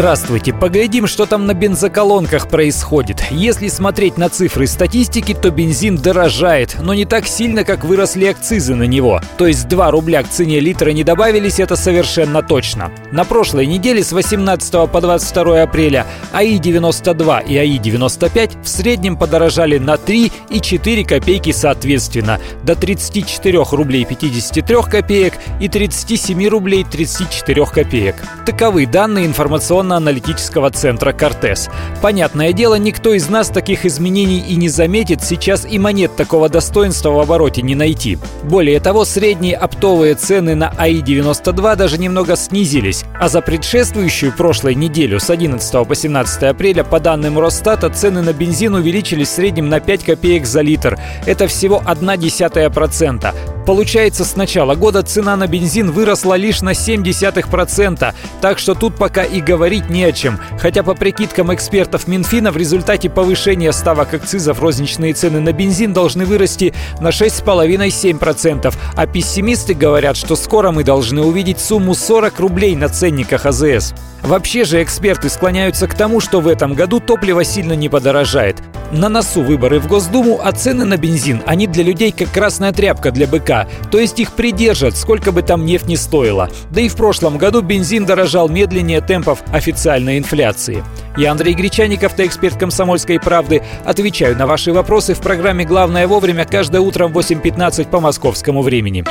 Здравствуйте. Поглядим, что там на бензоколонках происходит. Если смотреть на цифры статистики, то бензин дорожает, но не так сильно, как выросли акцизы на него. То есть 2 рубля к цене литра не добавились, это совершенно точно. На прошлой неделе с 18 по 22 апреля АИ-92 и АИ-95 в среднем подорожали на 3 и 4 копейки соответственно, до 34 рублей 53 копеек и 37 рублей 34 копеек. Таковы данные информационно информационно-аналитического центра «Кортес». Понятное дело, никто из нас таких изменений и не заметит, сейчас и монет такого достоинства в обороте не найти. Более того, средние оптовые цены на АИ-92 даже немного снизились, а за предшествующую прошлой неделю с 11 по 17 апреля по данным Росстата цены на бензин увеличились в среднем на 5 копеек за литр. Это всего 0,1%. Получается, с начала года цена на бензин выросла лишь на 0,7%, так что тут пока и говорить не о чем. Хотя по прикидкам экспертов Минфина в результате повышения ставок акцизов розничные цены на бензин должны вырасти на 6,5-7%, а пессимисты говорят, что скоро мы должны увидеть сумму 40 рублей на ценниках АЗС. Вообще же эксперты склоняются к тому, что в этом году топливо сильно не подорожает. На носу выборы в Госдуму, а цены на бензин, они для людей как красная тряпка для быка. То есть их придержат, сколько бы там нефть не стоила. Да и в прошлом году бензин дорожал медленнее темпов официальной инфляции. Я Андрей Гречаников, ты эксперт «Комсомольской правды». Отвечаю на ваши вопросы в программе «Главное вовремя» каждое утро в 8.15 по московскому времени.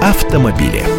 Автомобили.